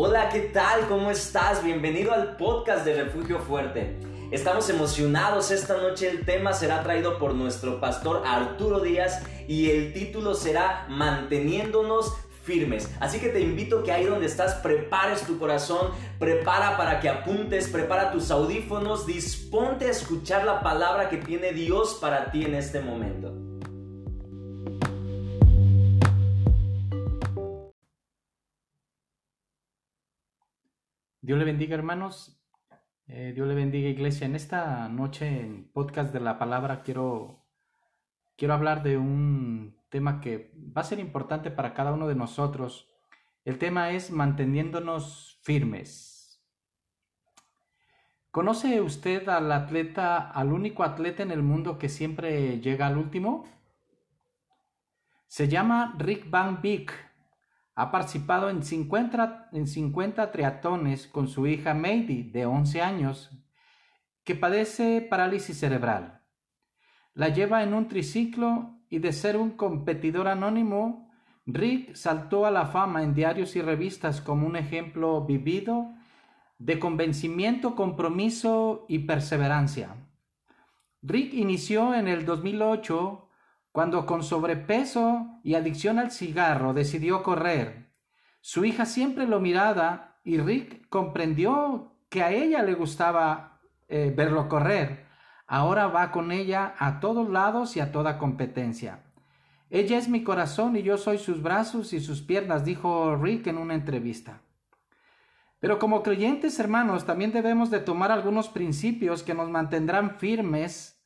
Hola, ¿qué tal? ¿Cómo estás? Bienvenido al podcast de Refugio Fuerte. Estamos emocionados esta noche. El tema será traído por nuestro pastor Arturo Díaz y el título será Manteniéndonos firmes. Así que te invito que ahí donde estás prepares tu corazón, prepara para que apuntes, prepara tus audífonos, disponte a escuchar la palabra que tiene Dios para ti en este momento. Dios le bendiga hermanos, eh, Dios le bendiga iglesia. En esta noche en podcast de la palabra quiero, quiero hablar de un tema que va a ser importante para cada uno de nosotros. El tema es manteniéndonos firmes. ¿Conoce usted al atleta, al único atleta en el mundo que siempre llega al último? Se llama Rick Van Beek ha participado en 50, en 50 triatones con su hija Mady, de 11 años, que padece parálisis cerebral. La lleva en un triciclo y de ser un competidor anónimo, Rick saltó a la fama en diarios y revistas como un ejemplo vivido de convencimiento, compromiso y perseverancia. Rick inició en el 2008 cuando con sobrepeso y adicción al cigarro decidió correr. Su hija siempre lo miraba y Rick comprendió que a ella le gustaba eh, verlo correr. Ahora va con ella a todos lados y a toda competencia. Ella es mi corazón y yo soy sus brazos y sus piernas, dijo Rick en una entrevista. Pero como creyentes hermanos, también debemos de tomar algunos principios que nos mantendrán firmes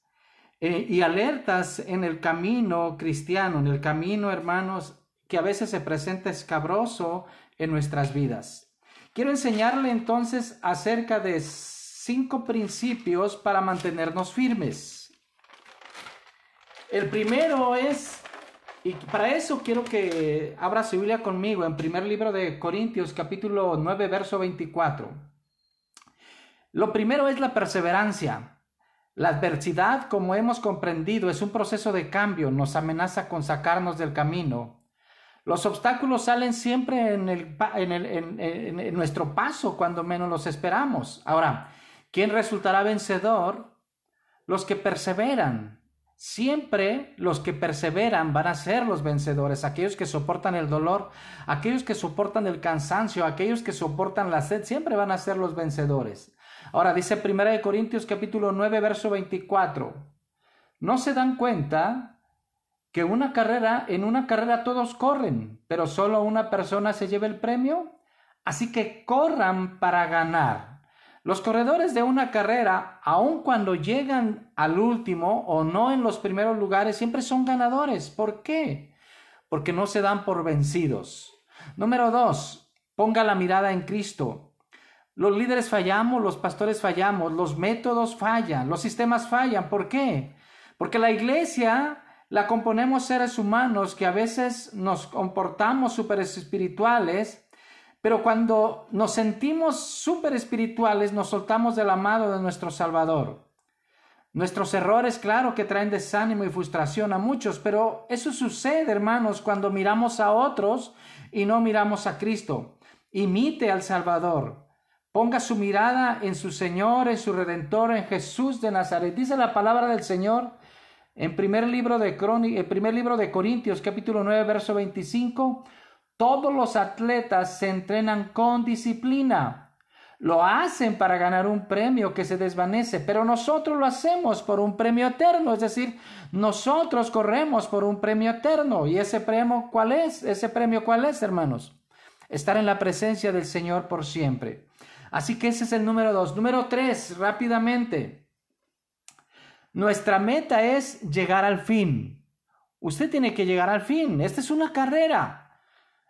eh, y alertas en el camino cristiano, en el camino, hermanos, que a veces se presenta escabroso en nuestras vidas. Quiero enseñarle entonces acerca de cinco principios para mantenernos firmes. El primero es, y para eso quiero que abra su Biblia conmigo en primer libro de Corintios capítulo 9 verso 24. Lo primero es la perseverancia. La adversidad, como hemos comprendido, es un proceso de cambio, nos amenaza con sacarnos del camino. Los obstáculos salen siempre en, el, en, nuestro paso cuando menos los esperamos. Ahora, ¿quién resultará vencedor? Los que perseveran. Siempre los que perseveran van a ser los vencedores, aquellos que soportan el dolor, aquellos que soportan el cansancio, aquellos que soportan la sed, siempre van a ser los vencedores. Ahora dice 1 Corintios capítulo 9, verso 24. ¿No se dan cuenta que una carrera, en una carrera todos corren, pero solo una persona se lleva el premio? Así que corran para ganar. Los corredores de una carrera, aun cuando llegan al último o no en los primeros lugares, siempre son ganadores. ¿Por qué? Porque no se dan por vencidos. Número dos, ponga la mirada en Cristo. Los líderes fallamos, los pastores fallamos, los métodos fallan, los sistemas fallan. ¿Por qué? Porque la iglesia la componemos seres humanos que a veces nos comportamos súper espirituales, pero cuando nos sentimos súper espirituales nos soltamos del amado de nuestro Salvador. Nuestros errores, claro que traen desánimo y frustración a muchos, pero eso sucede, hermanos, cuando miramos a otros y no miramos a Cristo. Imite al Salvador. Ponga su mirada en su Señor, en su Redentor, en Jesús de Nazaret. Dice la palabra del Señor en primer libro de, primer libro de Corintios, capítulo 9, verso 25. Todos los atletas se entrenan con disciplina. Lo hacen para ganar un premio que se desvanece, pero nosotros lo hacemos por un premio eterno, es decir, nosotros corremos por un premio eterno. ¿Y ese premio cuál es? ¿Ese premio cuál es, hermanos? Estar en la presencia del Señor por siempre. Así que ese es el número dos. Número tres, rápidamente. Nuestra meta es llegar al fin. Usted tiene que llegar al fin. Esta es una carrera.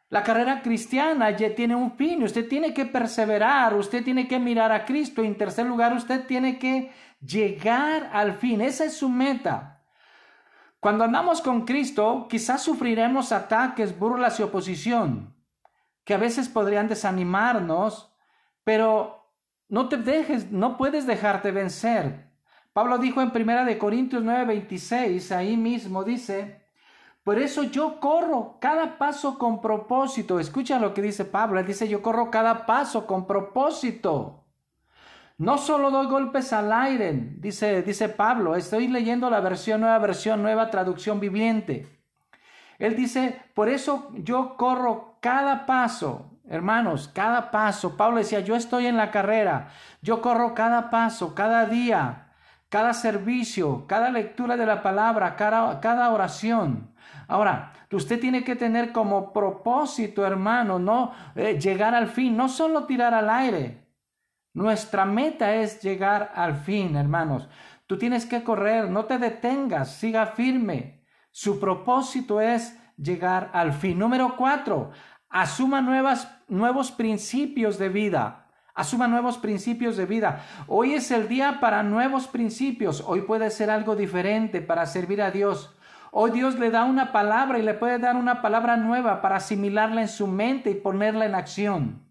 La carrera cristiana ya tiene un fin. Usted tiene que perseverar. Usted tiene que mirar a Cristo. En tercer lugar, usted tiene que llegar al fin. Esa es su meta. Cuando andamos con Cristo, quizás sufriremos ataques, burlas y oposición, que a veces podrían desanimarnos pero no te dejes, no puedes dejarte vencer. Pablo dijo en primera de Corintios 9:26, ahí mismo dice, Por eso yo corro cada paso con propósito. Escucha lo que dice Pablo. Él dice, yo corro cada paso con propósito. No solo doy golpes al aire, dice, dice Pablo. Estoy leyendo la versión nueva, versión nueva, traducción viviente. Él dice, por eso yo corro cada paso. Hermanos, cada paso. Pablo decía, yo estoy en la carrera. Yo corro cada paso, cada día, cada servicio, cada lectura de la palabra, cada, cada oración. Ahora, usted tiene que tener como propósito, hermano, no eh, llegar al fin, no solo tirar al aire. Nuestra meta es llegar al fin, hermanos. Tú tienes que correr, no te detengas, siga firme. Su propósito es llegar al fin. Número cuatro, asuma nuevos principios de vida. Asuma nuevos principios de vida. Hoy es el día para nuevos principios. Hoy puede ser algo diferente para servir a Dios. Hoy Dios le da una palabra y le puede dar una palabra nueva para asimilarla en su mente y ponerla en acción.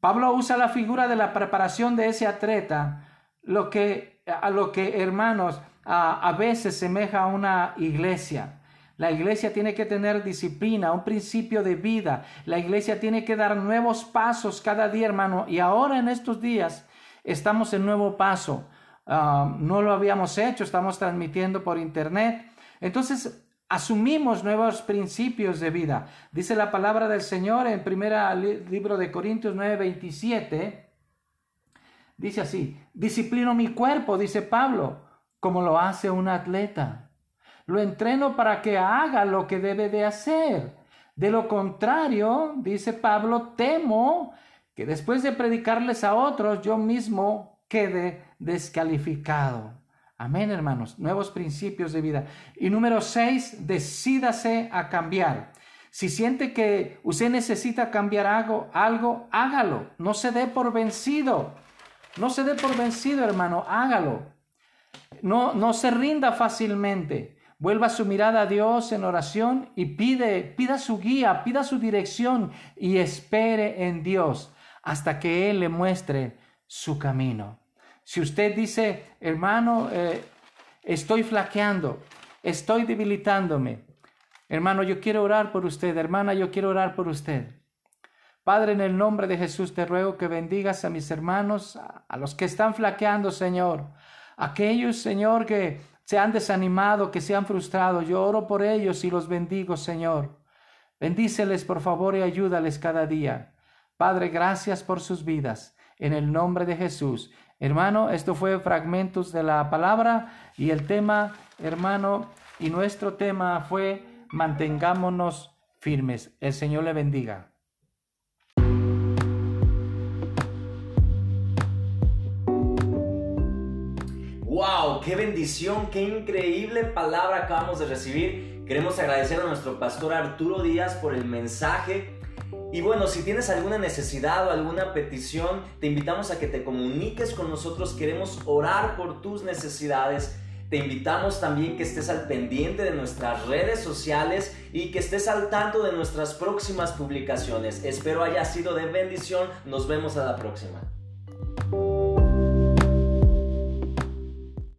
Pablo usa la figura de la preparación de ese atleta, lo que, a lo que hermanos a, a veces semeja a una iglesia. La iglesia tiene que tener disciplina, un principio de vida. La iglesia tiene que dar nuevos pasos cada día, hermano. Y ahora en estos días estamos en nuevo paso. Ah, no lo habíamos hecho, estamos transmitiendo por internet. Entonces, asumimos nuevos principios de vida. Dice la palabra del Señor en primera libro de Corintios 9:27. Dice así, disciplino mi cuerpo, dice Pablo, como lo hace un atleta. Lo entreno para que haga lo que debe de hacer. De lo contrario, dice Pablo, temo que después de predicarles a otros, yo mismo quede descalificado. Amén, hermanos. Nuevos principios de vida. Y número seis, decídase a cambiar. Si siente que usted necesita cambiar algo, algo, hágalo. No se dé por vencido. No se dé por vencido, hermano. Hágalo. No, no se rinda fácilmente. Vuelva su mirada a Dios en oración y pide, pida su guía, pida su dirección y espere en Dios hasta que Él le muestre su camino. Si usted dice, hermano, eh, estoy flaqueando, estoy debilitándome, hermano, yo quiero orar por usted, hermana, yo quiero orar por usted. Padre, en el nombre de Jesús te ruego que bendigas a mis hermanos, a los que están flaqueando, Señor, aquellos, Señor, que se han desanimado, que se han frustrado. Yo oro por ellos y los bendigo, Señor. Bendíceles, por favor, y ayúdales cada día. Padre, gracias por sus vidas. En el nombre de Jesús. Hermano, esto fue fragmentos de la palabra y el tema, hermano, y nuestro tema fue mantengámonos firmes. El Señor le bendiga. ¡Qué bendición! ¡Qué increíble palabra acabamos de recibir! Queremos agradecer a nuestro pastor Arturo Díaz por el mensaje y bueno, si tienes alguna necesidad o alguna petición, te invitamos a que te comuniques con nosotros. Queremos orar por tus necesidades. Te invitamos también que estés al pendiente de nuestras redes sociales y que estés al tanto de nuestras próximas publicaciones. Espero haya sido de bendición. Nos vemos a la próxima.